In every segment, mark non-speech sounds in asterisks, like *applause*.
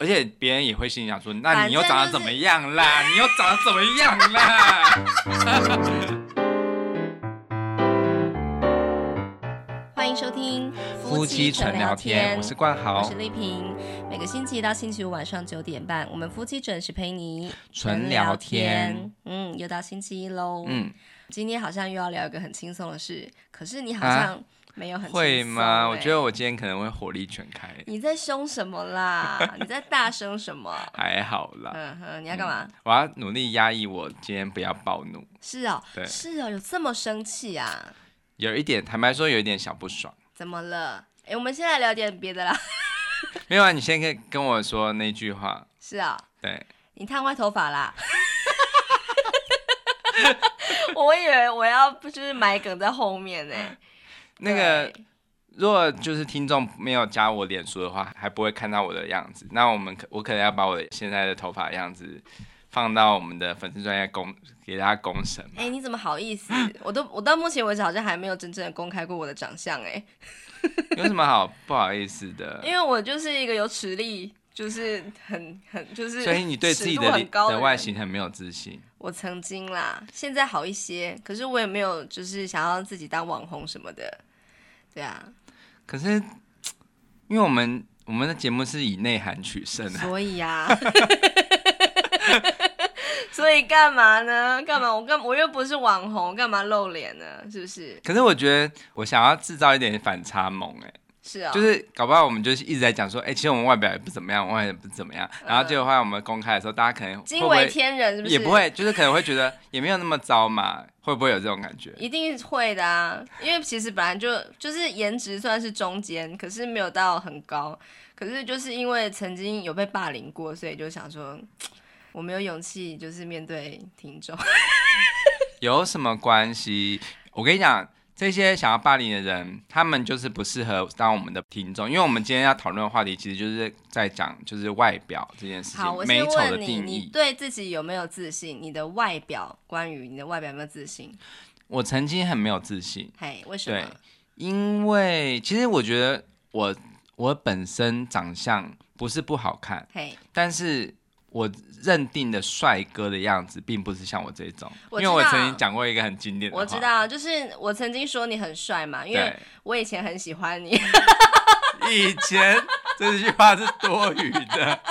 而且别人也会心里想说，那你又长得怎么样啦？就是、你又长得怎么样啦？*laughs* 欢迎收听夫妻纯聊天，我是冠豪，我是丽萍。每个星期一到星期五晚上九点半，我们夫妻准时陪你纯聊天。嗯，又到星期一喽。嗯，今天好像又要聊一个很轻松的事，可是你好像、啊。没有很会吗？我觉得我今天可能会火力全开。你在凶什么啦？*laughs* 你在大声什么？还好啦。嗯哼，你要干嘛？嗯，我要努力压抑我今天不要暴怒。是哦，对，是哦，有这么生气啊？有一点，坦白说，有一点小不爽。怎么了？哎，我们先来聊点别的啦。*laughs* 没有啊，你先可以跟我说那句话。是啊。对。*laughs* 你烫坏头发啦？我以为我要不就是埋梗在后面呢。那个，如果就是听众没有加我脸书的话，还不会看到我的样子。那我们可我可能要把我现在的头发样子放到我们的粉丝专业公给大家公审。哎、欸，你怎么好意思？*laughs* 我都我到目前为止好像还没有真正的公开过我的长相哎。*laughs* 有什么好不好意思的？因为我就是一个有实力，就是很很就是，所以你对自己的的外形很没有自信。我曾经啦，现在好一些，可是我也没有就是想要自己当网红什么的。对啊，可是 *tsk* 因为我们我们的节目是以内涵取胜的，所以呀、啊，*laughs* 所以干嘛呢？干嘛？我干我又不是网红，干嘛露脸呢？是不是？可是我觉得我想要制造一点反差萌，哎。是啊，就是搞不好我们就是一直在讲说，哎、欸，其实我们外表也不怎么样，外表也不怎么样。然后结果后来我们公开的时候，大家可能惊为天人，是不是？也不会，就是可能会觉得也没有那么糟嘛，会不会有这种感觉？一定会的啊，因为其实本来就就是颜值算是中间，可是没有到很高。可是就是因为曾经有被霸凌过，所以就想说，我没有勇气就是面对听众。*laughs* 有什么关系？我跟你讲。这些想要霸凌的人，他们就是不适合当我们的听众，因为我们今天要讨论的话题，其实就是在讲就是外表这件事情。好，我先问你，你对自己有没有自信？你的外表，关于你的外表有没有自信？我曾经很没有自信。嘿，为什么？对，因为其实我觉得我我本身长相不是不好看，嘿，但是。我认定的帅哥的样子，并不是像我这种，因为我曾经讲过一个很经典的话。我知道，就是我曾经说你很帅嘛，因为我以前很喜欢你。*laughs* 以前这句话是多余的。*laughs*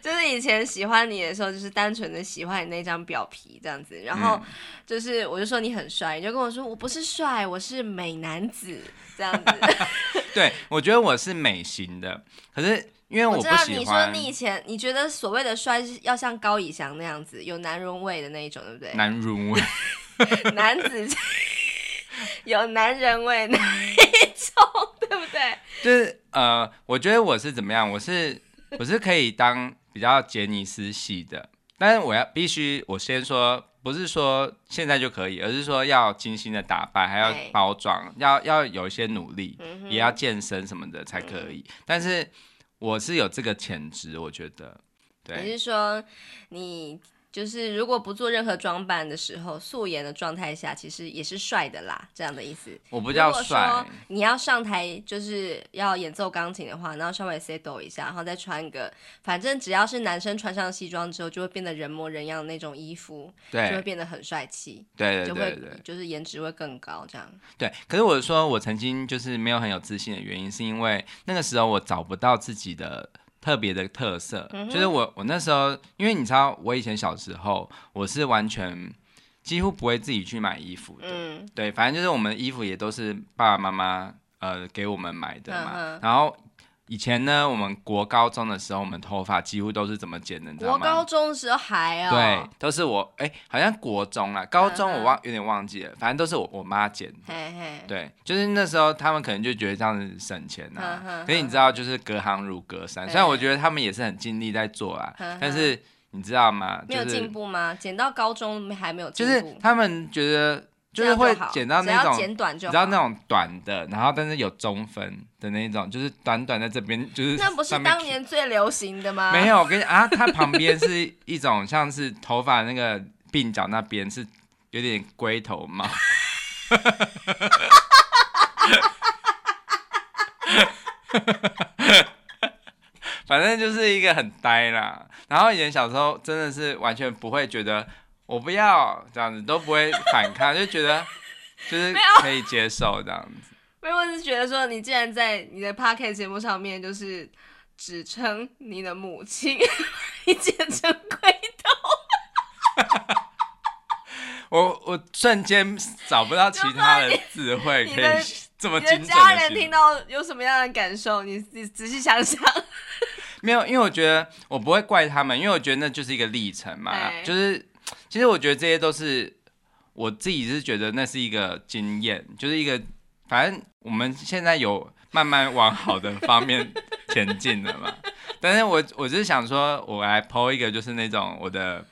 就是以前喜欢你的时候，就是单纯的喜欢你那张表皮这样子，然后就是我就说你很帅，你就跟我说我不是帅，我是美男子这样子。*laughs* *laughs* 对，我觉得我是美型的，可是。因为我不喜欢。我知道你说你以前你觉得所谓的帅是要像高以翔那样子有男人味的那一种，对不对？男人味，*laughs* 男子有男人味那一种，对不对？*laughs* 就是呃，我觉得我是怎么样？我是我是可以当比较杰尼斯系的，但是我要必须我先说，不是说现在就可以，而是说要精心的打扮，还要包装，要要有一些努力，嗯、也要健身什么的才可以。嗯、但是。我是有这个潜质，我觉得。对。你是说，你就是如果不做任何装扮的时候，素颜的状态下，其实也是帅的啦，这样的意思。我不叫帅。你要上台就是要演奏钢琴的话，然后稍微 settle 一下，然后再穿一个，反正只要是男生穿上西装之后，就会变得人模人样的那种衣服，对，就会变得很帅气。对对对对，就会就是颜值会更高，这样。对，可是我说我曾经就是没有很有自信的原因，是因为那个时候我找不到自己的。特别的特色，嗯、就是我我那时候，因为你知道，我以前小时候我是完全几乎不会自己去买衣服的，嗯、对，反正就是我们的衣服也都是爸爸妈妈呃给我们买的嘛，嗯、然后。以前呢，我们国高中的时候，我们头发几乎都是怎么剪的？你知道吗？国高中的时候还哦，对，都是我哎，好像国中啊，高中我忘有点忘记了，反正都是我我妈剪。嘿嘿，对，就是那时候他们可能就觉得这样子省钱啊。可是你知道，就是隔行如隔山，虽然我觉得他们也是很尽力在做啊，但是你知道吗？没有进步吗？剪到高中还没有进步？就是他们觉得。就是会剪到那种，剪短就你知道那种短的，然后但是有中分的那种，就是短短在这边，*laughs* 就是那不是当年最流行的吗？没有，我跟你啊，*laughs* 它旁边是一种像是头发那个鬓角那边是有点龟头帽。*laughs* 反正就是一个很呆啦。然后以前小时候真的是完全不会觉得我不要这样子，都不会反抗，就觉得 *laughs* 就是可以接受这样子。没有，我是觉得说你既然在你的 podcast 节目上面就是指称你的母亲，你简称鬼头。*laughs* 我我瞬间找不到其他的词汇可以这么精准的。你的家人听到有什么样的感受？你你仔细想想。*laughs* 没有，因为我觉得我不会怪他们，因为我觉得那就是一个历程嘛。欸、就是其实我觉得这些都是我自己是觉得那是一个经验，就是一个反正我们现在有慢慢往好的方面前进了嘛。但是我我就是想说，我来 po 一个就是那种我的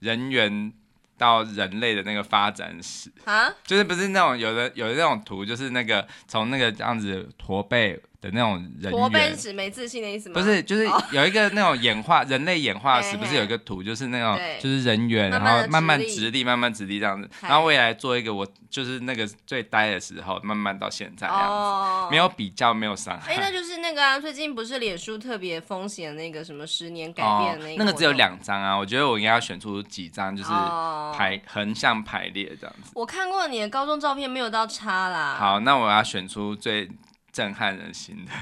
人缘。到人类的那个发展史啊，就是不是那种有的有的那种图，就是那个从那个这样子驼背的那种人，驼背是指没自信的意思吗？不是，就是有一个那种演化 *laughs* 人类演化史，不是有一个图，就是那种就是人猿，然后慢慢直立，慢慢直立这样子。然后我也来做一个，我就是那个最呆的时候，慢慢到现在这样子，*laughs* 没有比较，没有伤害。哎，那就是那个啊，最近不是脸书特别风险那个什么十年改变那个，那个只有两张啊，我觉得我应该要选出几张，就是。排横向排列这样子，我看过你的高中照片，没有到差啦。好，那我要选出最震撼人心的，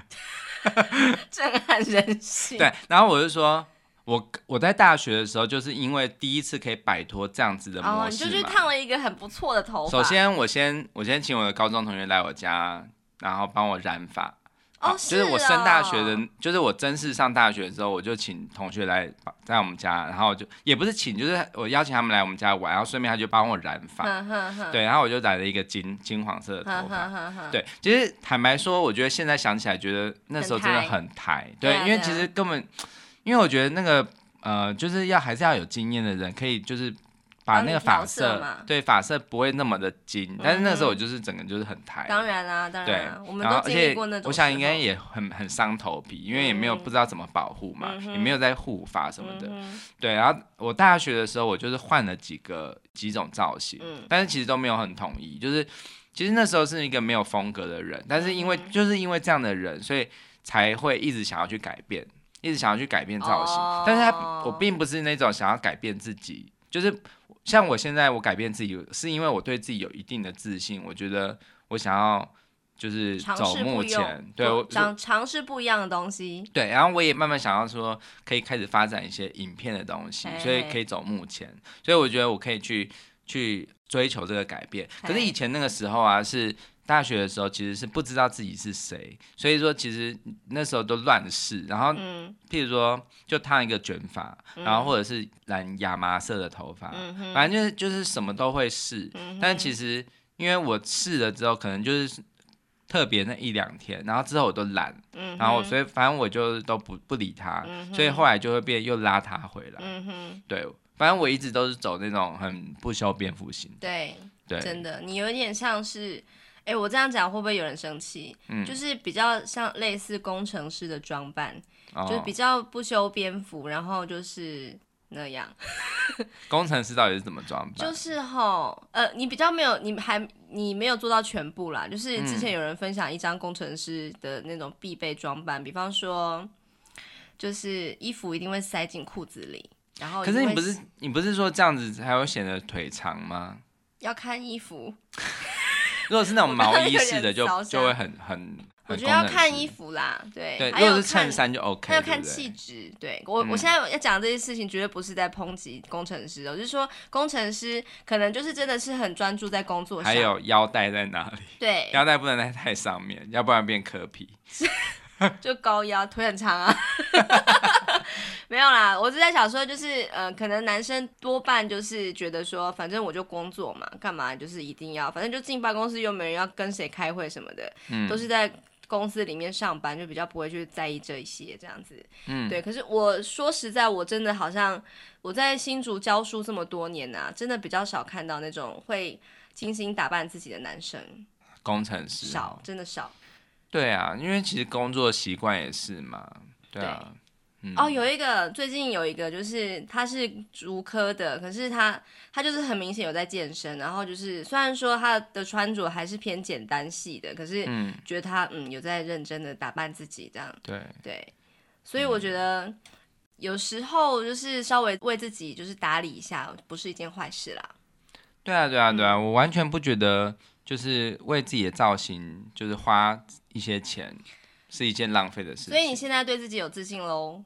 *laughs* 震撼人心。对，然后我就说，我我在大学的时候，就是因为第一次可以摆脱这样子的模式，哦，你就去烫了一个很不错的头发。首先，我先我先请我的高中同学来我家，然后帮我染发。哦，就是我升大学的，就是我正式上大学的时候，我就请同学来在我们家，然后就也不是请，就是我邀请他们来我们家玩，然后顺便他就帮我染发，对，然后我就染了一个金金黄色的头发，对，其实坦白说，我觉得现在想起来，觉得那时候真的很台，对，因为其实根本，因为我觉得那个呃，就是要还是要有经验的人，可以就是。把那个发色，对发色不会那么的金，但是那时候我就是整个就是很台。当然啦，当然。对，我们都经历过那种。我想应该也很很伤头皮，因为也没有不知道怎么保护嘛，也没有在护发什么的。对，然后我大学的时候，我就是换了几个几种造型，但是其实都没有很统一。就是其实那时候是一个没有风格的人，但是因为就是因为这样的人，所以才会一直想要去改变，一直想要去改变造型。但是他我并不是那种想要改变自己，就是。像我现在，我改变自己，是因为我对自己有一定的自信。我觉得我想要就是走目前，对我想尝试不一样的东西。对，然后我也慢慢想要说，可以开始发展一些影片的东西，所以可以走目前。所以我觉得我可以去去追求这个改变。可是以前那个时候啊，是。大学的时候其实是不知道自己是谁，所以说其实那时候都乱试，然后譬如说就烫一个卷发，然后或者是染亚麻色的头发，反正就是就是什么都会试。但其实因为我试了之后，可能就是特别那一两天，然后之后我都懒，然后所以反正我就都不不理他，所以后来就会变又拉他回来。对，反正我一直都是走那种很不修边幅型。对，对，真的，你有点像是。哎，我这样讲会不会有人生气？嗯，就是比较像类似工程师的装扮，哦、就是比较不修边幅，然后就是那样。*laughs* 工程师到底是怎么装扮？就是吼，呃，你比较没有，你还你没有做到全部啦。就是之前有人分享一张工程师的那种必备装扮，嗯、比方说，就是衣服一定会塞进裤子里，然后可是你不是你不是说这样子才会显得腿长吗？要看衣服。如果是那种毛衣式的就，就就会很很。我觉得要看衣服啦，对。对，如果是衬衫就 OK。还要看气质，对我、嗯、我现在要讲这些事情，绝对不是在抨击工程师，我就是说工程师可能就是真的是很专注在工作上。还有腰带在哪里？对，腰带不能在太上面，要不然变磕皮。*laughs* *laughs* 就高腰，腿很长啊。*laughs* 没有啦，我是在想说，就是呃，可能男生多半就是觉得说，反正我就工作嘛，干嘛就是一定要，反正就进办公室又没人要跟谁开会什么的，嗯，都是在公司里面上班，就比较不会去在意这一些这样子，嗯，对。可是我说实在，我真的好像我在新竹教书这么多年啊，真的比较少看到那种会精心打扮自己的男生，工程师少，真的少。对啊，因为其实工作习惯也是嘛，对啊。哦，有一个最近有一个，就是他是足科的，可是他他就是很明显有在健身，然后就是虽然说他的穿着还是偏简单系的，可是觉得他嗯，嗯有在认真的打扮自己这样。对对，所以我觉得有时候就是稍微为自己就是打理一下，不是一件坏事啦。对啊，对啊，对啊，我完全不觉得就是为自己的造型就是花一些钱是一件浪费的事情。所以你现在对自己有自信喽？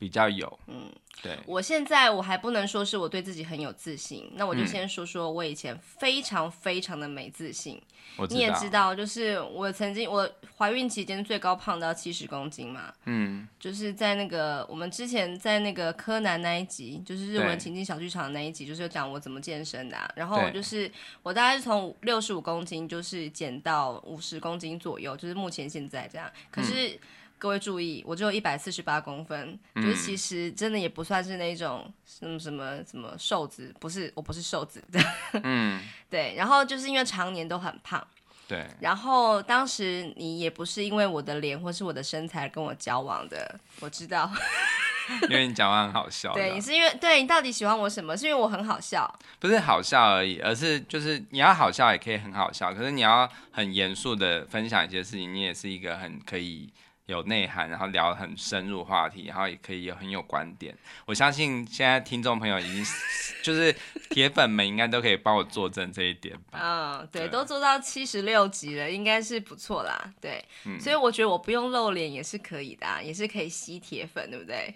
比较有，嗯。对，我现在我还不能说是我对自己很有自信，那我就先说说我以前非常非常的没自信。嗯、你也知道，就是我曾经我怀孕期间最高胖到七十公斤嘛，嗯，就是在那个我们之前在那个柯南那一集，就是日文情境小剧场那一集，就是讲我怎么健身的、啊，然后就是我大概是从六十五公斤就是减到五十公斤左右，就是目前现在这样，可是。嗯各位注意，我只有一百四十八公分，嗯，就是其实真的也不算是那种什么什么什么瘦子，不是，我不是瘦子的。嗯，*laughs* 对。然后就是因为常年都很胖，对。然后当时你也不是因为我的脸或是我的身材跟我交往的，我知道。*laughs* 因为你讲话很好笑。对，你是因为对你到底喜欢我什么？是因为我很好笑？不是好笑而已，而是就是你要好笑也可以很好笑，可是你要很严肃的分享一些事情，你也是一个很可以。有内涵，然后聊很深入话题，然后也可以有很有观点。我相信现在听众朋友已经 *laughs* 就是铁粉们，应该都可以帮我作证这一点吧。嗯，对，对都做到七十六集了，应该是不错啦。对、嗯，所以我觉得我不用露脸也是可以的、啊，也是可以吸铁粉，对不对？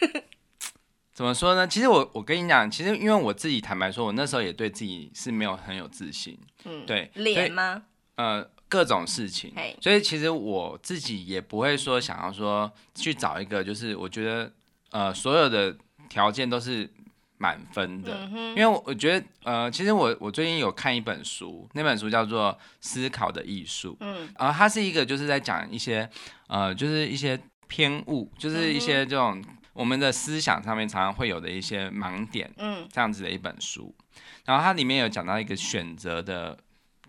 *laughs* 怎么说呢？其实我我跟你讲，其实因为我自己坦白说，我那时候也对自己是没有很有自信。嗯，对，脸吗？呃。各种事情所以其实我自己也不会说想要说去找一个，就是我觉得呃所有的条件都是满分的，嗯，因为我觉得呃其实我我最近有看一本书，那本书叫做《思考的艺术》，嗯，呃它是一个就是在讲一些呃就是一些偏误，就是一些这种我们的思想上面常常会有的一些盲点，嗯，这样子的一本书，然后它里面有讲到一个选择的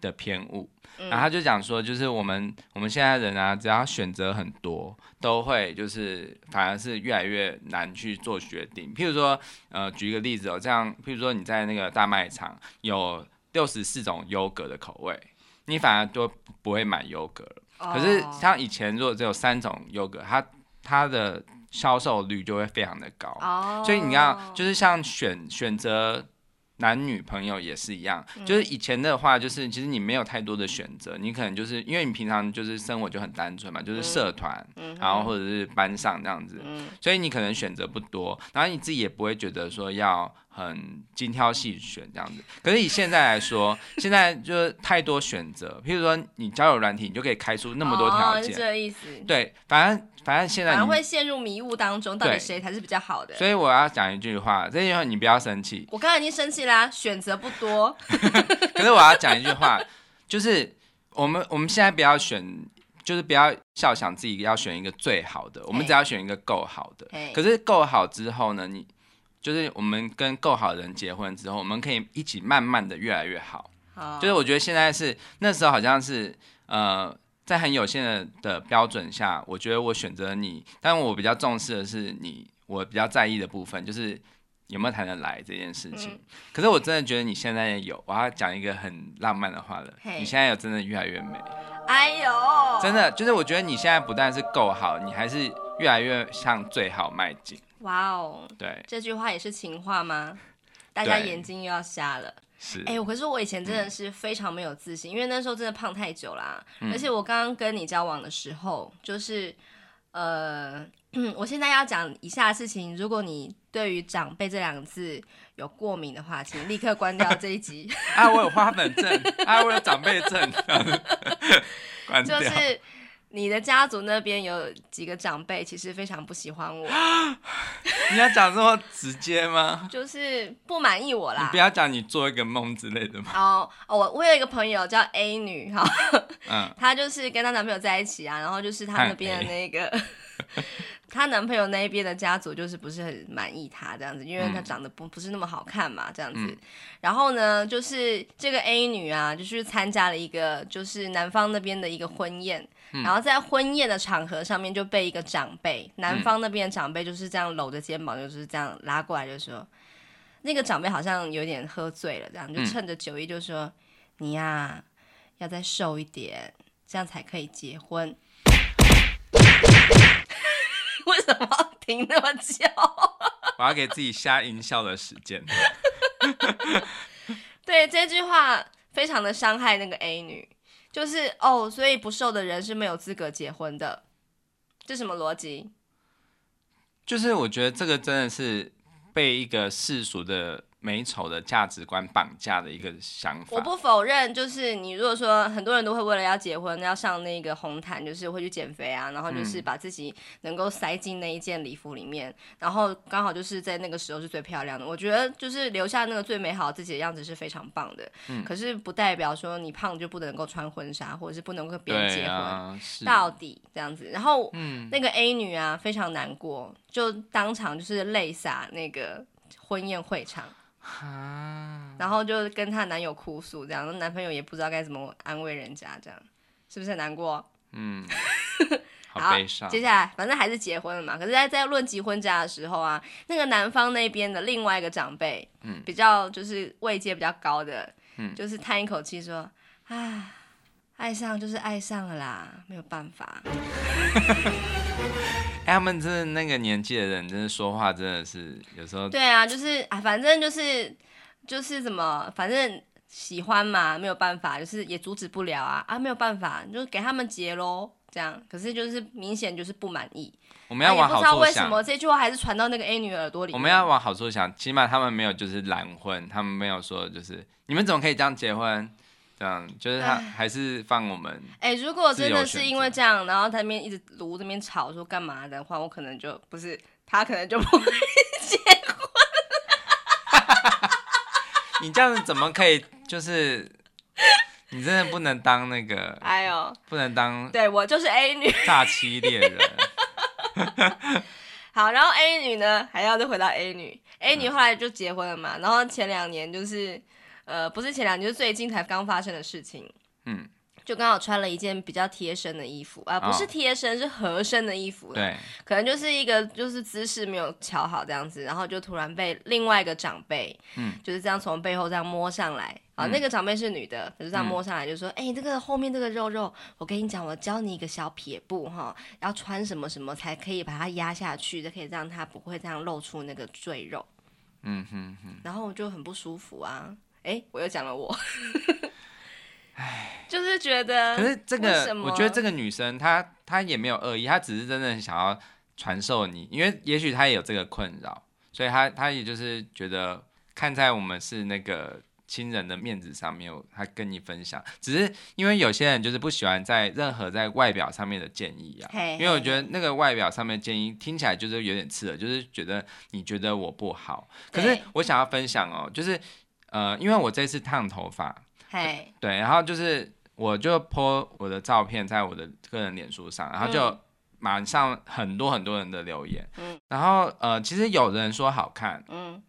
的偏误。然后他就讲说，就是我们我们现在人啊，只要选择很多，都会就是反而是越来越难去做决定。譬如说，呃，举一个例子哦，这样，譬如说你在那个大卖场有六十四种优格的口味，你反而都不会买优格了。可是像以前如果只有三种优格，它它的销售率就会非常的高。所以你要就是像选选择。男女朋友也是一样，就是以前的话，就是其实你没有太多的选择，你可能就是因为你平常就是生活就很单纯嘛，就是社团，然后或者是班上这样子，所以你可能选择不多，然后你自己也不会觉得说要很精挑细选这样子。可是以现在来说，*laughs* 现在就是太多选择，譬如说你交友软体，你就可以开出那么多条件，是这意思。对，反正。反正现在你会陷入迷雾当中，到底谁才是比较好的？所以我要讲一句话，这句话你不要生气。我刚才已经生气啦，选择不多。*laughs* 可是我要讲一句话，就是我们我们现在不要选，就是不要笑想自己要选一个最好的，我们只要选一个够好的。可是够好之后呢，你就是我们跟够好的人结婚之后，我们可以一起慢慢的越来越好。好，就是我觉得现在是那时候好像是呃。在很有限的的标准下，我觉得我选择你，但我比较重视的是你，我比较在意的部分就是有没有谈得来这件事情。嗯。可是我真的觉得你现在也有，我要讲一个很浪漫的话了。你现在有真的越来越美。哎呦，真的就是我觉得你现在不但是够好，你还是越来越向最好迈进。哇哦，对，这句话也是情话吗？*laughs* 大家眼睛又要瞎了。哎、欸，可是我以前真的是非常没有自信，嗯、因为那时候真的胖太久啦。嗯、而且我刚刚跟你交往的时候，就是呃，*clears throat* 我现在要讲以下的事情，如果你对于“长辈”这两个字有过敏的话，请立刻关掉这一集。*laughs* 啊，我有花粉症，啊，我有长辈症，*laughs* 关掉。就是。你的家族那边有几个长辈，其实非常不喜欢我。*laughs* 你要讲这么直接吗？就是不满意我啦。你不要讲你做一个梦之类的吗？哦，我我有一个朋友叫 A 女哈，嗯，*laughs* 她就是跟她男朋友在一起啊，然后就是她那边的那个，*laughs* 她男朋友那一边的家族就是不是很满意她这样子，因为她长得不不是那么好看嘛，这样子。嗯、然后呢，就是这个 A 女啊，就是参加了一个就是男方那边的一个婚宴。然后在婚宴的场合上面就被一个长辈，男方那边的长辈就是这样搂着肩膀，就是这样拉过来，就说那个长辈好像有点喝醉了，这样就趁着酒意就说你呀要再瘦一点，这样才可以结婚。*laughs* 为什么要停那么久？*laughs* 我要给自己下音效的时间。*laughs* 对，这句话非常的伤害那个 A 女，就是哦，所以不瘦的人是没有资格结婚的，这什么逻辑？就是我觉得这个真的是被一个世俗的。美丑的价值观绑架的一个想法，我不否认。就是你如果说很多人都会为了要结婚，要上那个红毯，就是会去减肥啊，然后就是把自己能够塞进那一件礼服里面，嗯、然后刚好就是在那个时候是最漂亮的。我觉得就是留下那个最美好自己的样子是非常棒的。嗯、可是不代表说你胖就不能够穿婚纱，或者是不能跟别人结婚。啊、到底这样子，然后、嗯、那个 A 女啊非常难过，就当场就是泪洒那个婚宴会场。啊，然后就跟她男友哭诉，这样，男朋友也不知道该怎么安慰人家，这样是不是很难过？嗯，*laughs* 好悲伤。接下来反正还是结婚了嘛，可是在，在在论及婚嫁的时候啊，那个男方那边的另外一个长辈，嗯，比较就是位阶比较高的，嗯，就是叹一口气说，啊，爱上就是爱上了啦，没有办法。*laughs* 他们真的那个年纪的人，真的说话真的是有时候。对啊，就是啊，反正就是就是怎么，反正喜欢嘛，没有办法，就是也阻止不了啊啊，没有办法，就给他们结喽，这样。可是就是明显就是不满意。我们要往好处想。啊、不知道为什么这句话还是传到那个 A 女耳朵里。我们要往好处想，起码他们没有就是懒婚，他们没有说就是你们怎么可以这样结婚。这样就是他还是放我们。哎、欸，如果真的是因为这样，然后他那边一直炉这边吵说干嘛的话，我可能就不是他，可能就不会结婚。你这样子怎么可以？就是你真的不能当那个，*laughs* 哎呦，不能当。对我就是 A 女，大欺猎人。*laughs* 好，然后 A 女呢，还要再回到 A 女，A 女后来就结婚了嘛，然后前两年就是。呃，不是前两年，就是最近才刚发生的事情。嗯，就刚好穿了一件比较贴身的衣服啊，不是贴身，是合身的衣服。对，可能就是一个就是姿势没有瞧好这样子，然后就突然被另外一个长辈，嗯，就是这样从背后这样摸上来啊。嗯、那个长辈是女的，就是这样摸上来就说：“哎、嗯，这个后面这个肉肉，我跟你讲，我教你一个小撇步哈，要穿什么什么才可以把它压下去，就可以让它不会这样露出那个赘肉。”嗯哼哼，然后我就很不舒服啊。哎，我又讲了我，哎，就是觉得，可是这个，我觉得这个女生她她也没有恶意，她只是真的想要传授你，因为也许她也有这个困扰，所以她她也就是觉得看在我们是那个亲人的面子上面，她跟你分享。只是因为有些人就是不喜欢在任何在外表上面的建议啊，因为我觉得那个外表上面建议听起来就是有点刺耳，就是觉得你觉得我不好，可是我想要分享哦，就是。呃，因为我这次烫头发，嘿。对，然后就是我就 po 我的照片在我的个人脸书上，然后就马上很多很多人的留言，嗯，然后呃，其实有人说好看，嗯，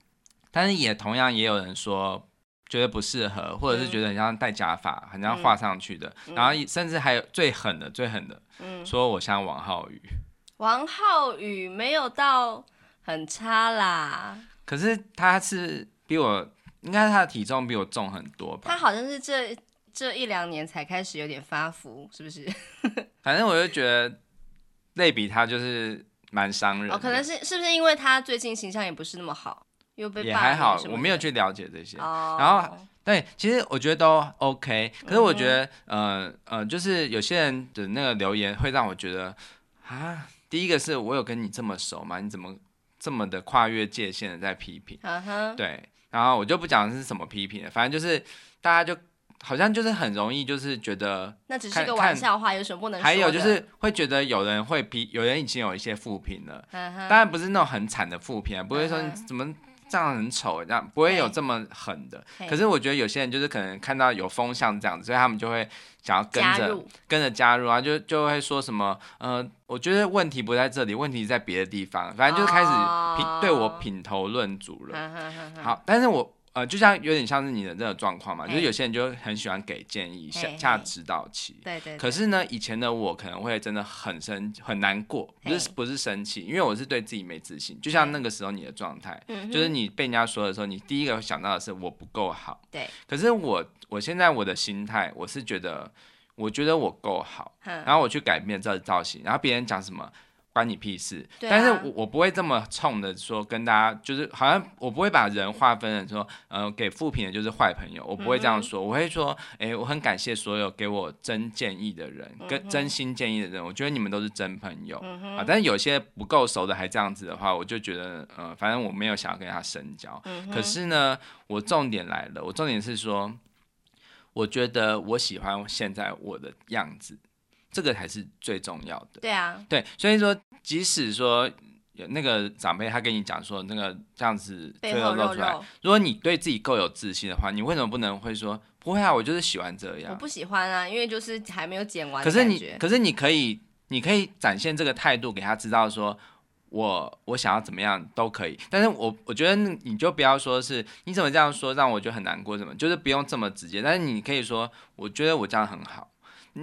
但是也同样也有人说觉得不适合，或者是觉得很像戴假发，很像画上去的，嗯、然后甚至还有最狠的最狠的，嗯，说我像王浩宇，王浩宇没有到很差啦，可是他是比我。应该是他的体重比我重很多吧？他好像是这这一两年才开始有点发福，是不是？*laughs* 反正我就觉得类比他就是蛮伤人。哦，可能是是不是因为他最近形象也不是那么好，又被也还好，我没有去了解这些。哦、然后对，其实我觉得都 OK，可是我觉得、嗯、呃呃，就是有些人的那个留言会让我觉得啊，第一个是我有跟你这么熟吗？你怎么这么的跨越界限的在批评？对。然后我就不讲是什么批评了，反正就是大家就好像就是很容易就是觉得那只是个玩笑话，有什么不能说？还有就是会觉得有人会批，有人已经有一些负评了，当然不是那种很惨的负评，不会说你怎么。这样很丑，这样不会有这么狠的。可是我觉得有些人就是可能看到有风向这样子，所以他们就会想要跟着跟着加入啊，就就会说什么，呃，我觉得问题不在这里，问题在别的地方，反正就是开始品、哦、对我品头论足了。好，但是我。呃，就像有点像是你的这个状况嘛，就是有些人就很喜欢给建议，下下指导期。对，对对。可是呢，以前的我可能会真的很生很难过，不是不是生气，因为我是对自己没自信。就像那个时候你的状态，就是你被人家说的时候，你第一个想到的是我不够好。对。可是我我现在我的心态，我是觉得，我觉得我够好，然后我去改变这造型，然后别人讲什么，关你屁事。啊、但是我我不会这么冲的说跟大家，就是好像我不会把人划分成说，呃，给负评的就是坏朋友，我不会这样说。嗯、我会说，哎、欸，我很感谢所有给我真建议的人，跟、嗯、真心建议的人，我觉得你们都是真朋友、嗯、啊。但是有些不够熟的还这样子的话，我就觉得，呃，反正我没有想要跟他深交。嗯、可是呢，我重点来了，我重点是说，我觉得我喜欢现在我的样子。这个才是最重要的。对啊，对，所以说，即使说有那个长辈他跟你讲说那个这样子最后露出来，如果你对自己够有自信的话，你为什么不能会说不会啊？我就是喜欢这样。我不喜欢啊，因为就是还没有剪完。可是你，可是你可以，你可以展现这个态度给他知道，说我我想要怎么样都可以。但是我我觉得你就不要说是你怎么这样说让我觉得很难过，什么就是不用这么直接。但是你可以说，我觉得我这样很好。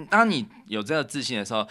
当你有这个自信的时候，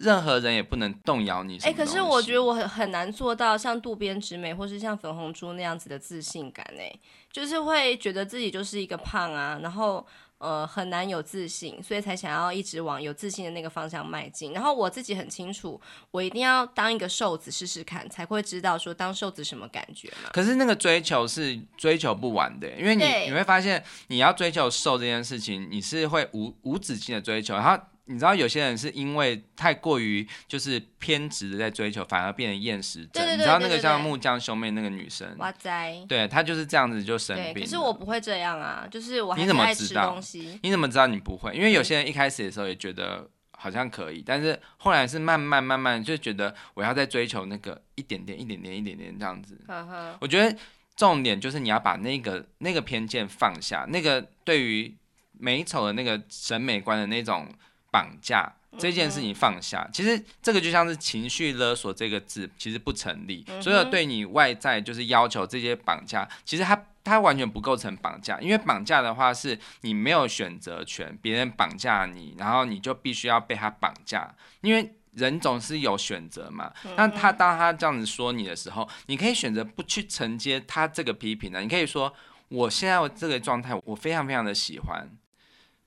任何人也不能动摇你。哎、欸，可是我觉得我很很难做到像渡边直美或是像粉红猪那样子的自信感。哎，就是会觉得自己就是一个胖啊，然后呃很难有自信，所以才想要一直往有自信的那个方向迈进。然后我自己很清楚，我一定要当一个瘦子试试看，才会知道说当瘦子什么感觉嘛。可是那个追求是追求不完的，因为你你会发现，你要追求瘦这件事情，你是会无无止境的追求，然后。你知道有些人是因为太过于就是偏执的在追求，反而变成厌食症。你知道那个叫木匠兄妹那个女生，哇塞，对，她就是这样子就生病。可是我不会这样啊，就是我还是爱吃东西。你怎么知道？你怎么知道你不会？因为有些人一开始的时候也觉得好像可以，但是后来是慢慢慢慢就觉得我要再追求那个一点点、一点点、一点点这样子。呵呵，我觉得重点就是你要把那个那个偏见放下，那个对于美丑的那个审美观的那种。绑架这件事情放下，其实这个就像是情绪勒索这个字，其实不成立。所有对你外在就是要求这些绑架，其实它它完全不构成绑架，因为绑架的话是你没有选择权，别人绑架你，然后你就必须要被他绑架。因为人总是有选择嘛。那他当他这样子说你的时候，你可以选择不去承接他这个批评的，你可以说我现在这个状态，我非常非常的喜欢。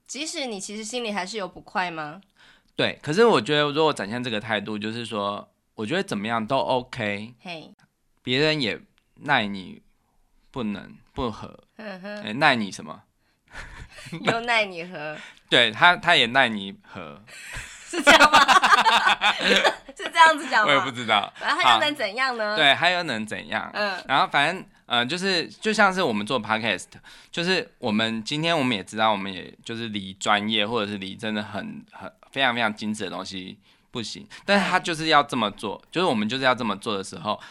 即使你其实心里还是有不快吗？对，可是我觉得如果展现这个态度，就是说，我觉得怎么样都 OK。嘿，别人也奈你不能不何，欸、奈你什么？*laughs* 又奈你何？*laughs* 对他，他也奈你何？*laughs* 是这样吗？是这样子讲吗？我也不知道。然后他又能怎样呢？对，他又能怎样？嗯，然后反正。呃，就是就像是我们做 podcast，就是我们今天我们也知道，我们也就是离专业或者是离真的很很非常非常精致的东西不行，但是他就是要这么做，就是我们就是要这么做的时候，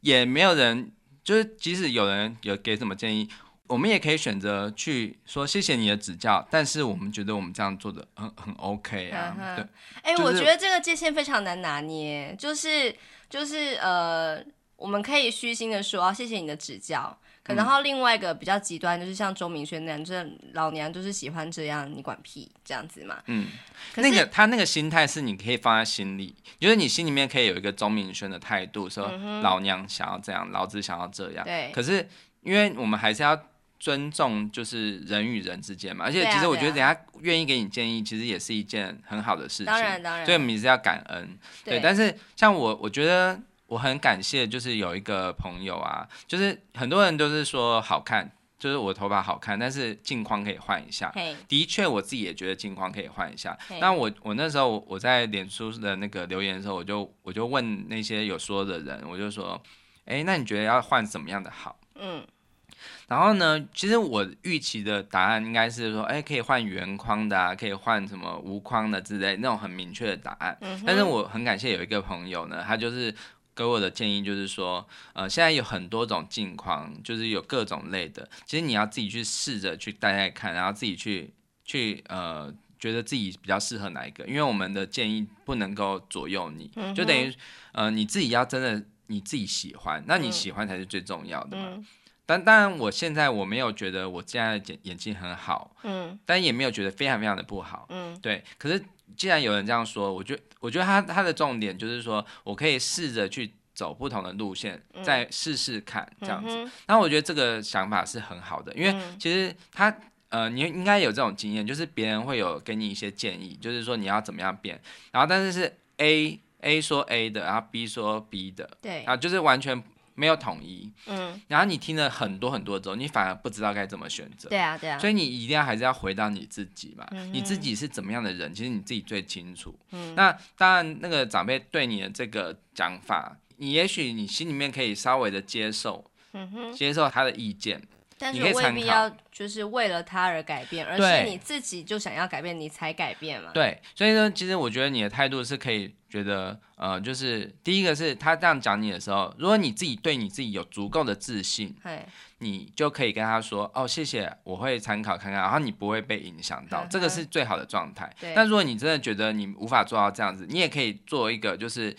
也没有人，就是即使有人有给什么建议，我们也可以选择去说谢谢你的指教，但是我们觉得我们这样做的很很 OK 啊，嗯、对，哎、欸，就是、我觉得这个界限非常难拿捏，就是就是呃。我们可以虚心的说啊，谢谢你的指教。可然后另外一个比较极端，就是像周明轩那样，就是老娘就是喜欢这样，你管屁这样子嘛。嗯，那个他那个心态是你可以放在心里，就是你心里面可以有一个周明轩的态度，说老娘想要这样，老子想要这样。对。可是因为我们还是要尊重，就是人与人之间嘛。而且其实我觉得，人家愿意给你建议，其实也是一件很好的事情。当然当然。所以我们也是要感恩。对。对但是像我，我觉得。我很感谢，就是有一个朋友啊，就是很多人都是说好看，就是我头发好看，但是镜框可以换一下。Hey. 的确，我自己也觉得镜框可以换一下。那.我我那时候我在脸书的那个留言的时候，我就我就问那些有说的人，我就说，哎，那你觉得要换什么样的好？嗯，然后呢，其实我预期的答案应该是说，哎，可以换圆框的啊，可以换什么无框的之类那种很明确的答案。嗯。但是我很感谢有一个朋友呢，他就是。给我的建议就是说，呃，现在有很多种镜框，就是有各种类的。其实你要自己去试着去戴戴看，然后自己去去呃，觉得自己比较适合哪一个。因为我们的建议不能够左右你，嗯、就等于呃你自己要真的你自己喜欢，那你喜欢才是最重要的嘛。嗯、但当然，我现在我没有觉得我现在的眼眼睛很好，嗯，但也没有觉得非常非常的不好，嗯，对。可是既然有人这样说，我觉得。我觉得他他的重点就是说，我可以试着去走不同的路线，嗯、再试试看这样子。那、我觉得这个想法是很好的，因为其实他呃，你应该有这种经验，就是别人会有给你一些建议，就是说你要怎么样变。然后但是是 A A 说 A 的，然后 B 说 B 的，对，啊，就是完全没有统一。嗯，然后你听了很多很多之后，你反而不知道该怎么选择。对啊，对啊。所以你一定要还是要回到你自己嘛，嗯、你自己是怎么样的人，其实你自己最清楚。嗯，那当然，那个长辈对你的这个讲法，你也许你心里面可以稍微的接受，嗯哼，接受他的意见。但是未必要就是为了他而改变，而是你自己就想要改变，你才改变嘛。对，所以呢，其实我觉得你的态度是可以觉得，呃，就是第一个是他这样讲你的时候，如果你自己对你自己有足够的自信，你就可以跟他说，哦，谢谢，我会参考看看，然后你不会被影响到，这个是最好的状态。但如果你真的觉得你无法做到这样子，你也可以做一个，就是，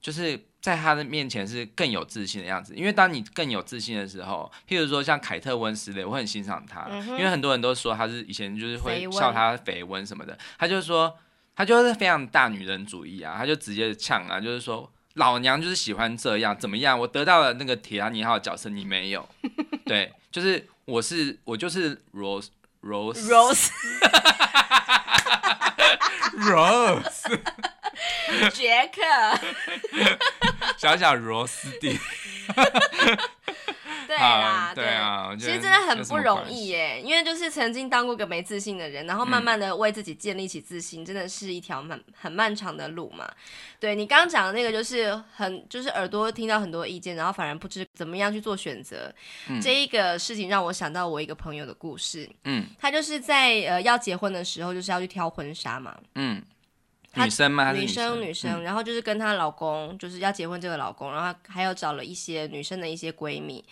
就是。在他的面前是更有自信的样子，因为当你更有自信的时候，譬如说像凯特温斯雷，我很欣赏他，嗯，因为很多人都说他是以前就是会笑他绯闻什么的，他就说他就是非常大女人主义啊，他就直接呛啊，就是说老娘就是喜欢这样，怎么样？我得到了那个铁达尼号的角色，你没有，*laughs* 对，就是我是我就是 Rose *laughs* *laughs* Rose Rose Rose。*laughs* 杰克，*laughs* 小小螺丝钉。对啦，对啊，其实真的很不容易耶，因为就是曾经当过个没自信的人，然后慢慢的为自己建立起自信，嗯、真的是一条很很漫长的路嘛。对，你刚刚讲的那个，就是很就是耳朵听到很多意见，然后反而不知怎么样去做选择。嗯、这一个事情让我想到我一个朋友的故事。嗯，他就是在呃要结婚的时候，就是要去挑婚纱嘛。嗯。女生吗？女生，女生，然后就是跟她老公，就是要结婚这个老公，然后还有找了一些女生的一些闺蜜，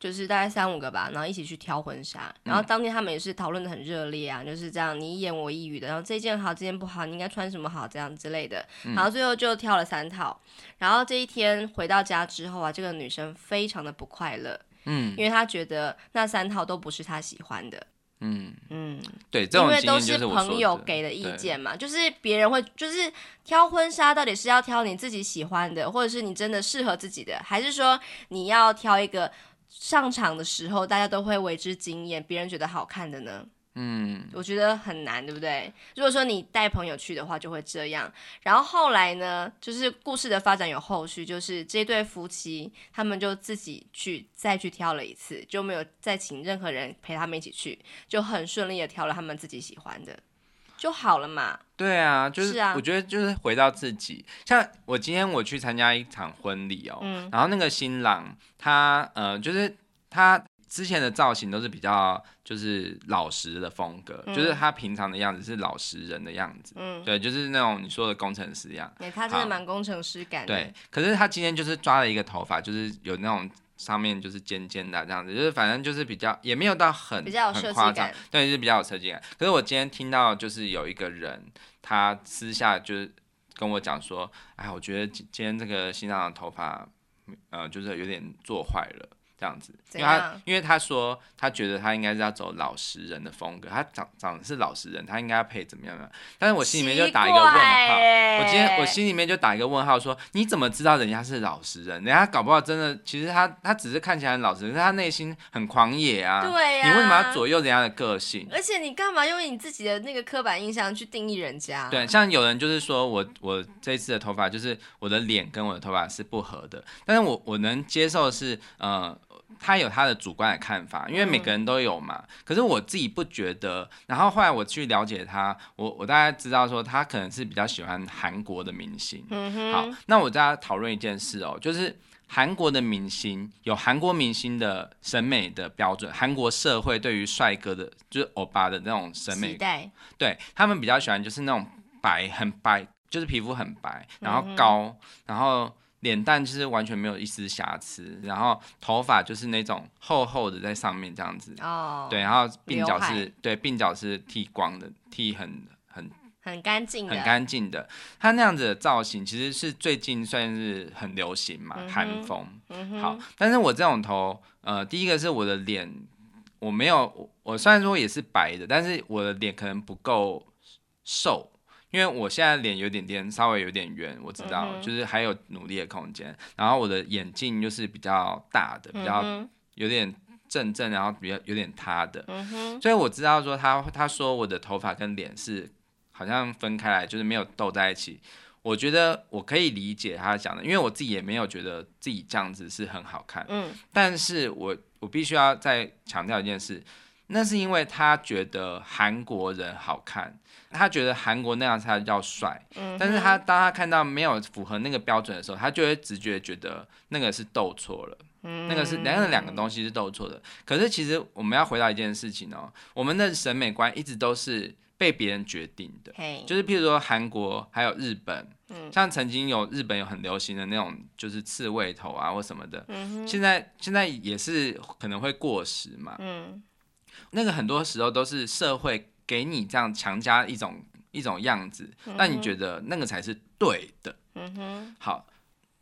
就是大概三五个吧，然后一起去挑婚纱。然后当天他们也是讨论的很热烈啊，就是这样你一言我一语的，然后这件好，这件不好，你应该穿什么好，这样之类的。然后最后就挑了三套。然后这一天回到家之后啊，这个女生非常的不快乐，嗯，因为她觉得那三套都不是她喜欢的。嗯。嗯，对，这种因为都是朋友给的意见嘛，就是别人会就是挑婚纱，到底是要挑你自己喜欢的，或者是你真的适合自己的，还是说你要挑一个上场的时候大家都会为之惊艳，别人觉得好看的呢？嗯，我觉得很难，对不对？如果说你带朋友去的话，就会这样。然后后来呢，就是故事的发展有后续，就是这对夫妻他们就自己去再去挑了一次，就没有再请任何人陪他们一起去，就很顺利的挑了他们自己喜欢的，就好了嘛。对啊，就是我觉得就是回到自己。像我今天我去参加一场婚礼哦，嗯，然后那个新郎他呃，就是他。之前的造型都是比较就是老实的风格，嗯、就是他平常的样子是老实人的样子，嗯，对，就是那种你说的工程师一样，对、欸，他真的蛮工程师感的，对。可是他今天就是抓了一个头发，就是有那种上面就是尖尖的这样子，就是反正就是比较也没有到很比较有设计感，对，就是比较有设计感。可是我今天听到就是有一个人，他私下就是跟我讲说，哎，我觉得今天这个新郎的头发，呃，就是有点做坏了。这样子，因为他因为他说他觉得他应该是要走老实人的风格，他长长的是老实人，他应该要配怎么样呢？但是我心里面就打一个问号，我今天我心里面就打一个问号说，说你怎么知道人家是老实人？人家搞不好真的，其实他他只是看起来很老实，但是他内心很狂野啊。对呀、啊，你为什么要左右人家的个性？而且你干嘛用你自己的那个刻板印象去定义人家？对，像有人就是说我我这一次的头发就是我的脸跟我的头发是不合的，但是我我能接受的是呃。他有他的主观的看法，因为每个人都有嘛。嗯、可是我自己不觉得。然后后来我去了解他，我我大概知道说他可能是比较喜欢韩国的明星。嗯哼。好，那我大家讨论一件事哦，就是韩国的明星有韩国明星的审美的标准，韩国社会对于帅哥的，就是欧巴的那种审美，对他们比较喜欢就是那种白很白，就是皮肤很白，然后高，嗯、然后。脸蛋就是完全没有一丝瑕疵，然后头发就是那种厚厚的在上面这样子，哦，对，然后鬓角是对，鬓角是剃光的，剃很很很干净，很干净的。他那样子的造型其实是最近算是很流行嘛，韩、嗯、风。嗯、好，但是我这种头，呃，第一个是我的脸，我没有，我虽然说也是白的，但是我的脸可能不够瘦。因为我现在脸有点点，稍微有点圆，我知道，嗯、就是还有努力的空间。然后我的眼镜又是比较大的，比较有点正正，然后比较有点塌的。嗯、所以我知道说他他说我的头发跟脸是好像分开来，就是没有斗在一起。我觉得我可以理解他讲的，因为我自己也没有觉得自己这样子是很好看。嗯，但是我我必须要再强调一件事，那是因为他觉得韩国人好看，他觉得韩国那样才叫帅。嗯，但是他当他看到没有符合那个标准的时候，他就会直觉觉得那个是斗错了。嗯，那个是两个两个东西是斗错的。可是其实我们要回到一件事情哦，我们的审美观一直都是。被别人决定的.就是譬如说韩国还有日本，嗯，像曾经有日本有很流行的那种，就是刺猬头啊或什么的，嗯，现在现在也是可能会过时嘛，嗯，那个很多时候都是社会给你这样强加一种一种样子，那你觉得那个才是对的，嗯哼，好，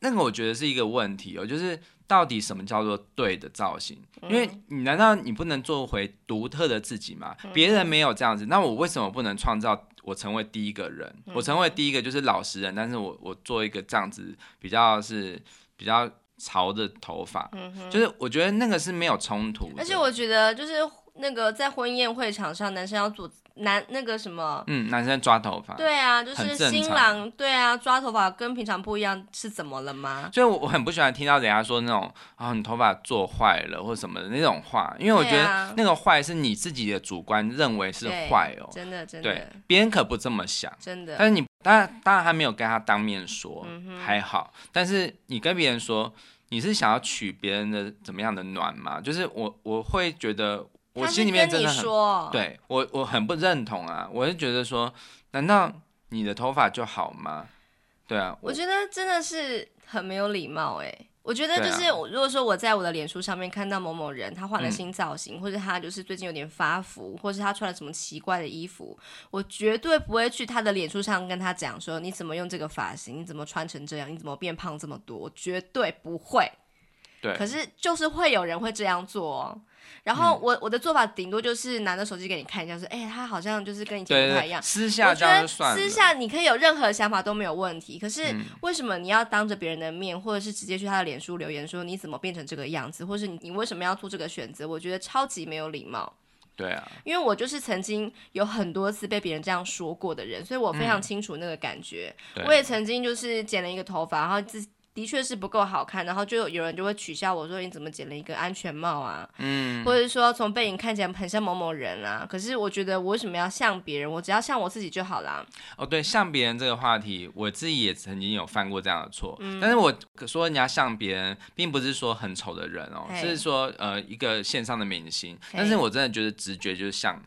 那个我觉得是一个问题哦，就是。到底什么叫做对的造型？因为你难道你不能做回独特的自己吗？别人没有这样子，那我为什么不能创造我成为第一个人？我成为第一个就是老实人，但是我我做一个这样子比较是比较潮的头发，就是我觉得那个是没有冲突。而且我觉得就是那个在婚宴会场上，男生要做。男那个什么，嗯，男生抓头发，对啊，就是新郎，对啊，抓头发跟平常不一样，是怎么了吗？所以我很不喜欢听到人家说那种啊，你头发做坏了或什么的那种话，因为我觉得那个坏是你自己的主观认为是坏哦，真的真的，对，别人可不这么想，真的。但是你当然当然还没有跟他当面说，嗯、还好，但是你跟别人说你是想要取别人的怎么样的暖吗？就是我我会觉得。我心里面真的很对我，我很不认同啊！我是觉得说，难道你的头发就好吗？对啊，我，我觉得真的是很没有礼貌哎！我觉得就是，如果说我在我的脸书上面看到某某人他换了新造型，嗯，或者他就是最近有点发福，或者他穿了什么奇怪的衣服，我绝对不会去他的脸书上跟他讲说，你怎么用这个发型，你怎么穿成这样，你怎么变胖这么多，我绝对不会。对，可是就是会有人会这样做哦。然后我、嗯、我的做法顶多就是拿着手机给你看一下，说，哎、欸，他好像就是跟以前不太一样。私下这样就算了。私下你可以有任何想法都没有问题，可是为什么你要当着别人的面，或者是直接去他的脸书留言说你怎么变成这个样子，或是你你为什么要做这个选择？我觉得超级没有礼貌。对啊，因为我就是曾经有很多次被别人这样说过的人，所以我非常清楚那个感觉。嗯、我也曾经就是剪了一个头发，然后自。的确是不够好看，然后就有人就会取笑我说，你怎么剪了一个安全帽啊？嗯，或者说从背影看起来很像某某人啊。可是我觉得我为什么要像别人？我只要像我自己就好啦。哦，对，像别人这个话题，我自己也曾经有犯过这样的错。嗯，但是我说人家像别人，并不是说很丑的人哦，是说呃一个线上的明星。但是我真的觉得直觉就是像。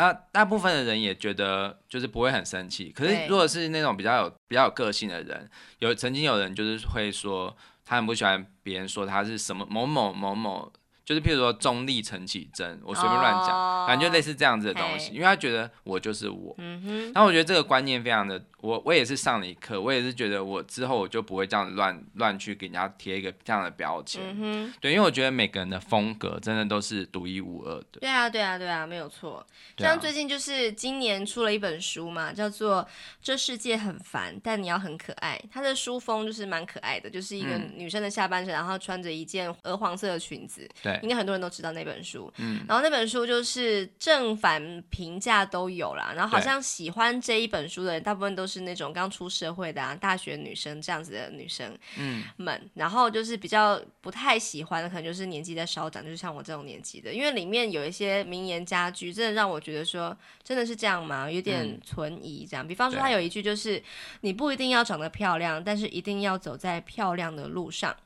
那大部分的人也觉得就是不会很生气，可是如果是那种比较有比较有个性的人，有曾经有人就是会说他很不喜欢别人说他是什么某某某某。就是譬如说中立陈绮贞，我随便乱讲，反正就类似这样子的东西，因为他觉得我就是我，嗯哼，然后我觉得这个观念非常的，我我也是上了一课，我也是觉得我之后我就不会这样乱乱去给人家贴一个这样的标签，嗯哼，对，因为我觉得每个人的风格真的都是独一无二的，对啊，对啊，对啊，没有错。像最近就是今年出了一本书嘛，叫做《这世界很烦，但你要很可爱》，它的书风就是蛮可爱的，就是一个女生的下半身，然后穿着一件鹅黄色的裙子，对。应该很多人都知道那本书，嗯，然后那本书就是正反评价都有啦，然后好像喜欢这一本书的人，大部分都是那种刚出社会的啊，大学女生这样子的女生，嗯，们，然后就是比较不太喜欢的，可能就是年纪在稍长，就是像我这种年纪的，因为里面有一些名言佳句，真的让我觉得说，真的是这样吗？有点存疑这样。比方说，他有一句就是，你不一定要长得漂亮，但是一定要走在漂亮的路上。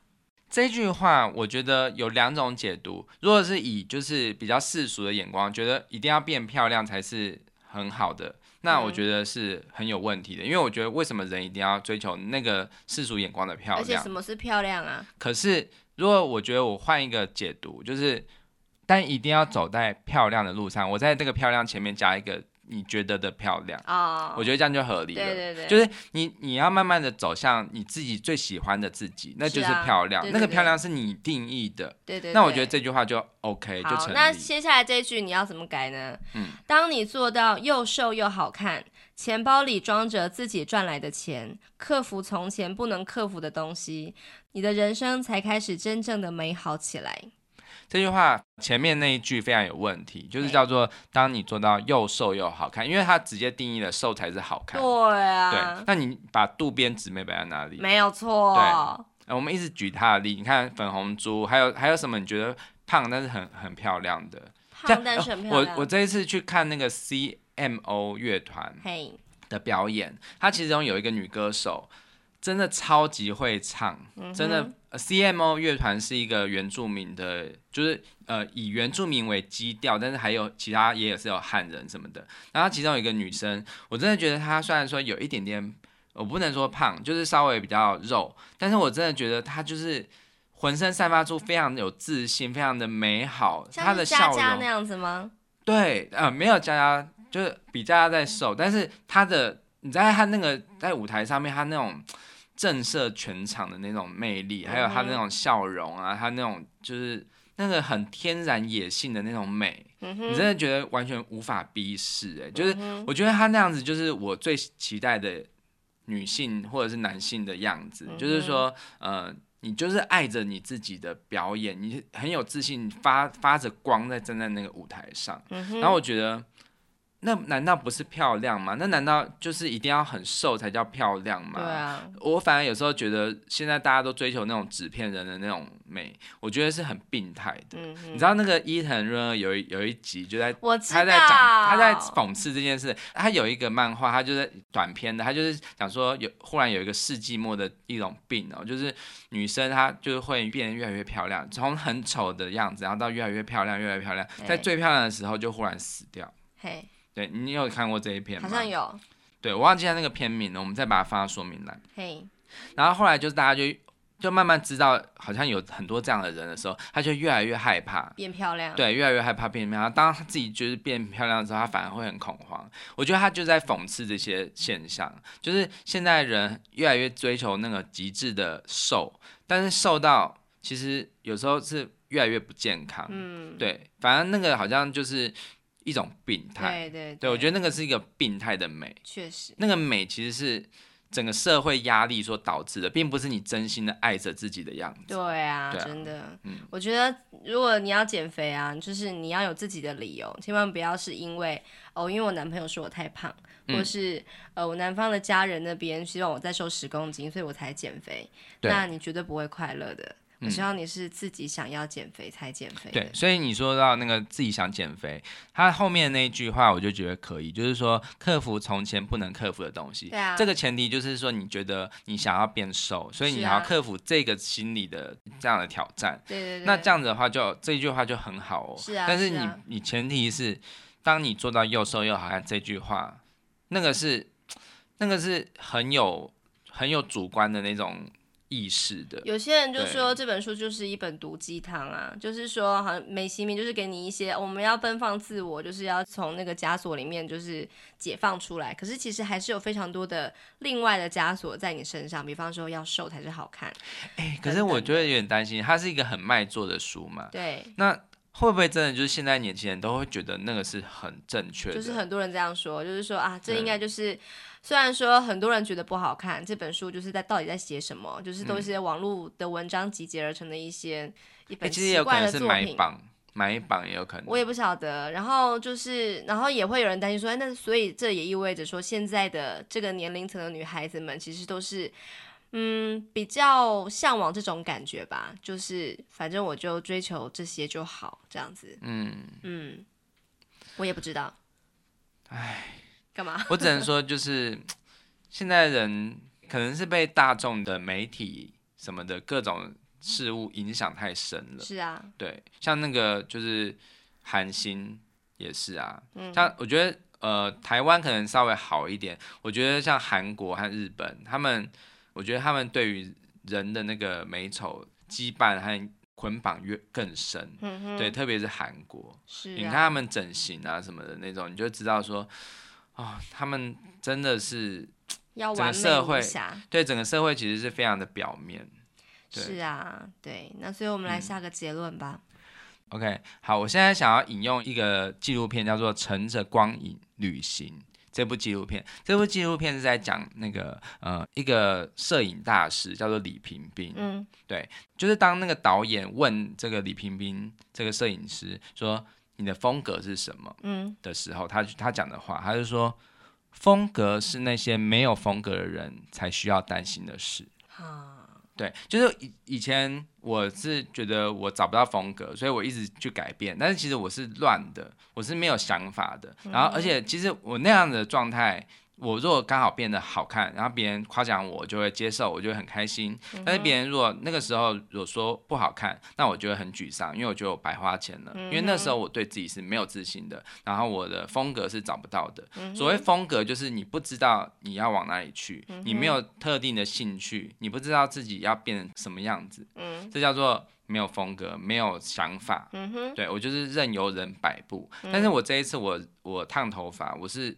这句话我觉得有两种解读。如果是以就是比较世俗的眼光，觉得一定要变漂亮才是很好的，那我觉得是很有问题的。嗯、因为我觉得为什么人一定要追求那个世俗眼光的漂亮？而且什么是漂亮啊？可是如果我觉得我换一个解读，就是但一定要走在漂亮的路上，我在这个漂亮前面加一个。你觉得的漂亮啊，oh, 我觉得这样就合理了。对对对，就是你你要慢慢的走向你自己最喜欢的自己，那就是漂亮。啊、对对对，那个漂亮是你定义的。对对，对。那我觉得这句话就 OK，就成立。那接下来这一句你要怎么改呢？嗯，当你做到又瘦又好看，钱包里装着自己赚来的钱，克服从前不能克服的东西，你的人生才开始真正的美好起来。这句话前面那一句非常有问题，就是叫做“当你做到又瘦又好看”，因为它直接定义了瘦才是好看。对啊。对，那你把渡边直美摆在哪里？没有错。对，我们一直举他的例，你看粉红猪，还有还有什么？你觉得胖但是很很漂亮的？胖但是很漂亮。我我这一次去看那个 CMO 乐团的表演，它其中有一个女歌手。真的超级会唱，真的。呃、CMO 乐团是一个原住民的，就是呃以原住民为基调，但是还有其他也有是有汉人什么的。然后其中有一个女生，我真的觉得她虽然说有一点点，我不能说胖，就是稍微比较肉，但是我真的觉得她就是浑身散发出非常有自信，非常的美好。她的笑容那样子吗？对，呃，没有佳佳，就是比佳佳在瘦，但是她的你在她那个在舞台上面，她那种。震慑全场的那种魅力，还有他那种笑容啊，他那种就是那个很天然野性的那种美，嗯、你真的觉得完全无法逼视哎、欸，就是我觉得他那样子就是我最期待的女性或者是男性的样子，嗯、就是说呃，你就是爱着你自己的表演，你很有自信，发发着光在站在那个舞台上，嗯、然后我觉得。那难道不是漂亮吗？那难道就是一定要很瘦才叫漂亮吗？对啊，我反而有时候觉得现在大家都追求那种纸片人的那种美，我觉得是很病态的。嗯、你知道那个伊藤润二有一有一集就在他在讲他在讽刺这件事。他有一个漫画，他就是短篇的，他就是讲说有忽然有一个世纪末的一种病哦，就是女生她就是会变得越来越漂亮，从很丑的样子，然后到越来越漂亮，越来越漂亮，在最漂亮的时候就忽然死掉。嘿。对，你有看过这一篇吗？好像有。对，我忘记了那个片名了，我们再把它放到说明栏。嘿。然后后来就是大家就就慢慢知道，好像有很多这样的人的时候，他就越来越害怕变漂亮。对，越来越害怕变漂亮。当他自己就是变漂亮的时候，他反而会很恐慌。我觉得他就在讽刺这些现象，就是现在人越来越追求那个极致的瘦，但是瘦到其实有时候是越来越不健康。嗯。对，反正那个好像就是。一种病态，对对对，对，我觉得那个是一个病态的美，确实，那个美其实是整个社会压力所导致的，并不是你真心的爱着自己的样子。对啊，对啊，真的，嗯，我觉得如果你要减肥啊，就是你要有自己的理由，千万不要是因为哦，因为我男朋友说我太胖，或是、嗯、呃我男方的家人那边希望我再瘦十公斤，所以我才减肥，那你绝对不会快乐的。我希望你是自己想要减肥才减肥。对，所以你说到那个自己想减肥，他后面那一句话我就觉得可以，就是说克服从前不能克服的东西。对啊。这个前提就是说你觉得你想要变瘦，所以你要克服这个心理的这样的挑战。对对对。那这样子的话就，就这句话就很好哦。是啊。但是你你前提是，当你做到又瘦又好看这句话，那个是那个是很有很有主观的那种。意识的，有些人就说这本书就是一本毒鸡汤啊，就是说好像美其名就是给你一些我们要奔放自我，就是要从那个枷锁里面就是解放出来。可是其实还是有非常多的另外的枷锁在你身上，比方说要瘦才是好看。哎、欸，可是我觉得有点担心，它是一个很卖座的书嘛。对。那会不会真的就是现在年轻人都会觉得那个是很正确的？就是很多人这样说，就是说啊，这应该就是。虽然说很多人觉得不好看，这本书就是在到底在写什么，就是都是些网络的文章集结而成的一些、嗯、一本奇怪的作品。买榜，买榜也有可能。我也不晓得。然后就是，然后也会有人担心说，哎，那所以这也意味着说，现在的这个年龄层的女孩子们，其实都是嗯比较向往这种感觉吧，就是反正我就追求这些就好，这样子。嗯嗯，我也不知道。唉。干嘛？*laughs* 我只能说，就是现在人可能是被大众的媒体什么的各种事物影响太深了。是啊，对，像那个就是韩星也是啊。嗯，像我觉得呃台湾可能稍微好一点，我觉得像韩国和日本，他们我觉得他们对于人的那个美丑羁绊和捆绑越更深。嗯，对，特别是韩国，是啊，你看他们整形啊什么的那种，你就知道说。哦，他们真的是整个社会，对整个社会其实是非常的表面。是啊，对，那所以我们来下个结论吧。嗯。OK，好，我现在想要引用一个纪录片，叫做《乘着光影旅行》这部纪录片。这部纪录片是在讲那个呃一个摄影大师叫做李平斌。嗯，对，就是当那个导演问这个李平斌这个摄影师说你的风格是什么？嗯的时候，他他讲的话，他就说风格是那些没有风格的人才需要担心的事。啊。对，就是以以前我是觉得我找不到风格，所以我一直去改变。但是其实我是乱的，我是没有想法的。然后，而且其实我那样的状态。我如果刚好变得好看，然后别人夸奖我，就会接受，我就会很开心。但是别人如果那个时候如果说不好看，那我就会很沮丧，因为我觉得我白花钱了。因为那时候我对自己是没有自信的，然后我的风格是找不到的。所谓风格，就是你不知道你要往哪里去，你没有特定的兴趣，你不知道自己要变成什么样子。这叫做没有风格，没有想法。对，我就是任由人摆布。但是我这一次我我烫头发，我是。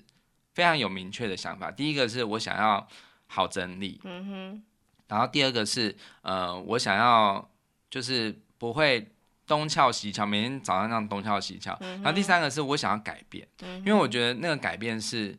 非常有明确的想法。第一个是我想要好整理，嗯哼，然后第二个是呃，我想要就是不会东翘西翘，每天早上那样东翘西翘。嗯，然后第三个是我想要改变，嗯，因为我觉得那个改变是。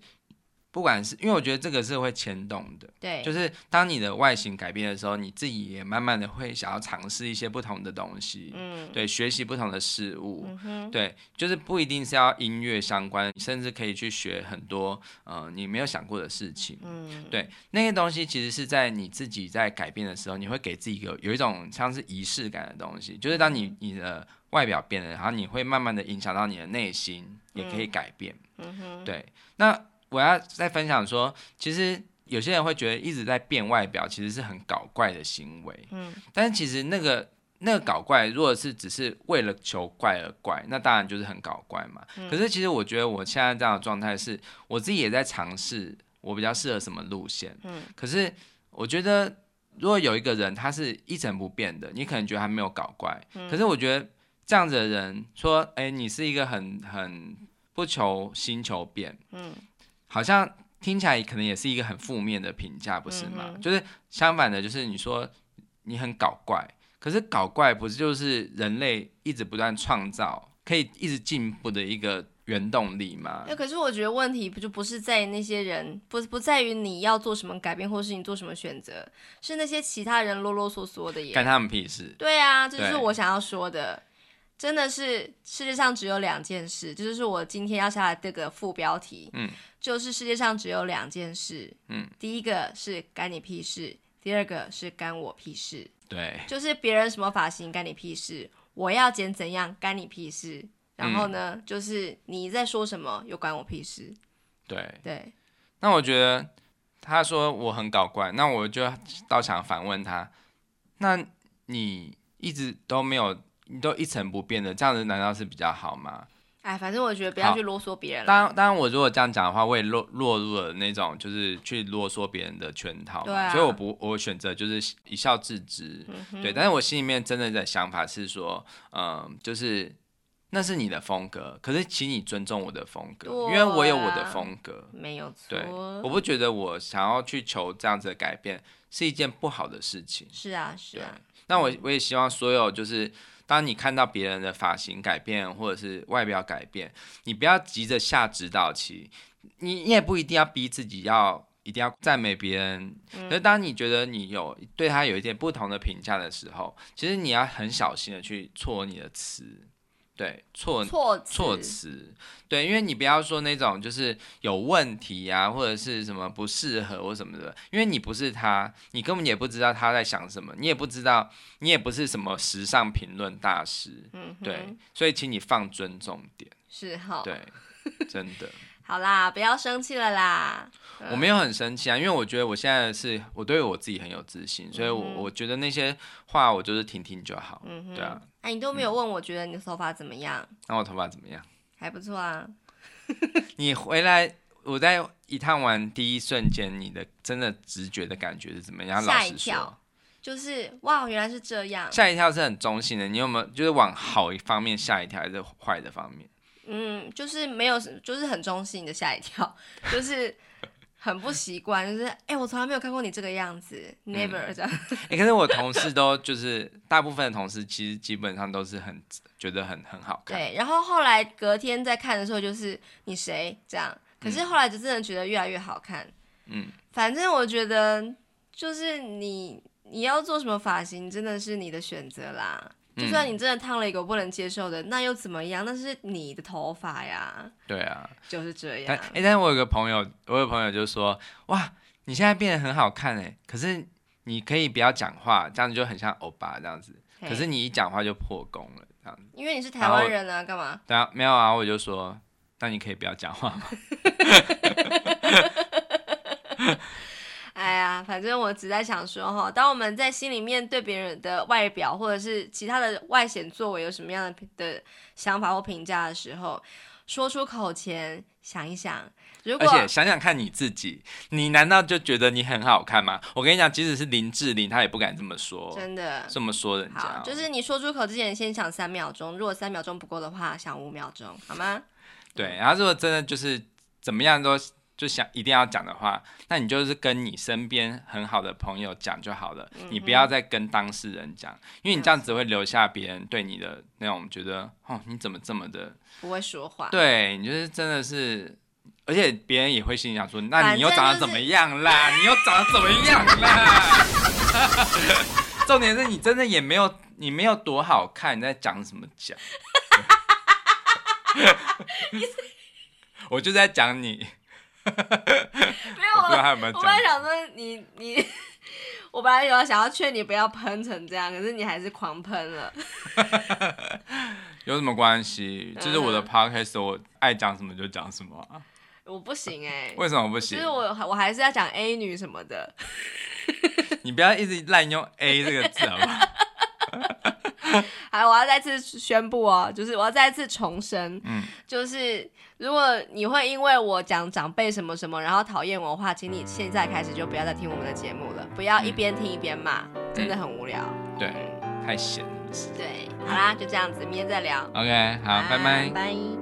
不管是因为我觉得这个是会牵动的，对，就是当你的外形改变的时候，你自己也慢慢的会想要尝试一些不同的东西，嗯，对，学习不同的事物，嗯，对，就是不一定是要音乐相关，你甚至可以去学很多呃你没有想过的事情，嗯，对，那些东西其实是在你自己在改变的时候，你会给自己有有一种像是仪式感的东西，就是当你你的外表变了，然后你会慢慢的影响到你的内心，也可以改变，嗯哼，对，那。我要再分享说，其实有些人会觉得一直在变外表，其实是很搞怪的行为。嗯，但是其实那个那个搞怪，如果是只是为了求怪而怪，那当然就是很搞怪嘛。嗯，可是其实我觉得我现在这样的状态是，我自己也在尝试，我比较适合什么路线。嗯，可是我觉得如果有一个人他是一成不变的，你可能觉得他没有搞怪。嗯，可是我觉得这样子的人说，哎，欸，你是一个很很不求新求变。嗯。好像听起来可能也是一个很负面的评价，不是吗？嗯、就是相反的，就是你说你很搞怪，可是搞怪不是就是人类一直不断创造，可以一直进步的一个原动力吗？那可是我觉得问题不就不是在那些人，不不在于你要做什么改变，或是你做什么选择，是那些其他人啰啰嗦嗦的耶，干他们屁事。对啊，这就是我想要说的。真的是世界上只有两件事，这就是我今天要下的这个副标题。嗯，就是世界上只有两件事。嗯，第一个是干你屁事，第二个是干我屁事。对，就是别人什么发型干你屁事，我要剪怎样干你屁事。然后呢，嗯、就是你在说什么又关我屁事。对对，那我觉得他说我很搞怪，那我就倒想反问他，那你一直都没有。你都一成不变的，这样子难道是比较好吗？哎，反正我觉得不要去啰嗦别人。当当然，我如果这样讲的话，我也落落入了那种就是去啰嗦别人的圈套。对啊。所以我不，我选择就是一笑置之。嗯、对，但是我心里面真的的想法是说，嗯，就是那是你的风格，可是请你尊重我的风格，啊、因为我有我的风格。没有错。对，我不觉得我想要去求这样子的改变是一件不好的事情。是啊，是啊。那我我也希望所有就是。当你看到别人的发型改变或者是外表改变，你不要急着下指导期，你你也不一定要逼自己要一定要赞美别人。可是当你觉得你有对他有一点不同的评价的时候，其实你要很小心的去错你的词。对，措措措辞，对，因为你不要说那种就是有问题呀、啊，或者是什么不适合或什么的，因为你不是他，你根本也不知道他在想什么，你也不知道，你也不是什么时尚评论大师，嗯，对，所以请你放尊重点，是哈，对，*laughs* 真的。*laughs* 好啦，不要生气了啦。我没有很生气啊，因为我觉得我现在是我对我自己很有自信，所以我我觉得那些话我就是听听就好。嗯哼，对啊。哎，你都没有问我觉得你的头发怎么样？那我头发怎么样？*laughs* 还不错啊。*laughs* 你回来，我在一趟完第一瞬间，你的真的直觉的感觉是怎么样？吓一跳，就是哇，原来是这样。吓一跳是很中性的，你有没有就是往好一方面吓一跳，还是坏的方面？嗯，就是没有，就是很中性的吓一跳，*laughs* 就是很不习惯，就是哎、欸，我从来没有看过你这个样子，never 这样。哎、可是我同事都就是大部分的同事其实基本上都是很觉得很很好看。对，然后后来隔天再看的时候，就是你谁这样，可是后来就真的觉得越来越好看。嗯，反正我觉得就是你你要做什么发型，真的是你的选择啦。就算你真的烫了一个我不能接受的，那又怎么样？那是你的头发呀。对啊，就是这样。哎，但是我有个朋友，我有朋友就说，哇，你现在变得很好看哎，可是你可以不要讲话，这样子就很像欧巴这样子。可是你一讲话就破功了，这样子。因为你是台湾人啊，干嘛？对啊，没有啊，我就说，那你可以不要讲话吗？*laughs* 哎呀，反正我只在想说哈，当我们在心里面对别人的外表或者是其他的外显作为有什么样的的想法或评价的时候，说出口前想一想。如果而且想想看你自己，你难道就觉得你很好看吗？我跟你讲，即使是林志玲，她也不敢这么说。真的这么说人家，好，就是你说出口之前先想三秒钟，如果三秒钟不够的话，想五秒钟，好吗？对，然后如果真的就是怎么样都。就想一定要讲的话，那你就是跟你身边很好的朋友讲就好了，嗯、你不要再跟当事人讲，因为你这样只会留下别人对你的那种觉得，哦，你怎么这么的不会说话？对，你就是真的是，而且别人也会心里想说，那你又长得怎么样啦？你又长得怎么样啦？*laughs* 重点是你真的也没有，你没有多好看，你在讲什么讲？*laughs* *laughs* 我就在讲你。*laughs* 没有，我我本来想说你你，*laughs* 我本来有想要劝你不要喷成这样，可是你还是狂喷了。*laughs* 有什么关系？这、就是我的 podcast，我爱讲什么就讲什么、啊。我不行哎、欸。为什么不行？就是我我还是要讲 A 女什么的。你不要一直滥用 A 这个字好不好？*laughs* 好，我要再次宣布哦，就是我要再次重申，嗯，就是如果你会因为我讲长辈什么什么，然后讨厌我的话，请你现在开始就不要再听我们的节目了，不要一边听一边骂，嗯、真的很无聊。对，太闲了。对，好啦，就这样子，明天再聊。OK，好，拜拜。拜。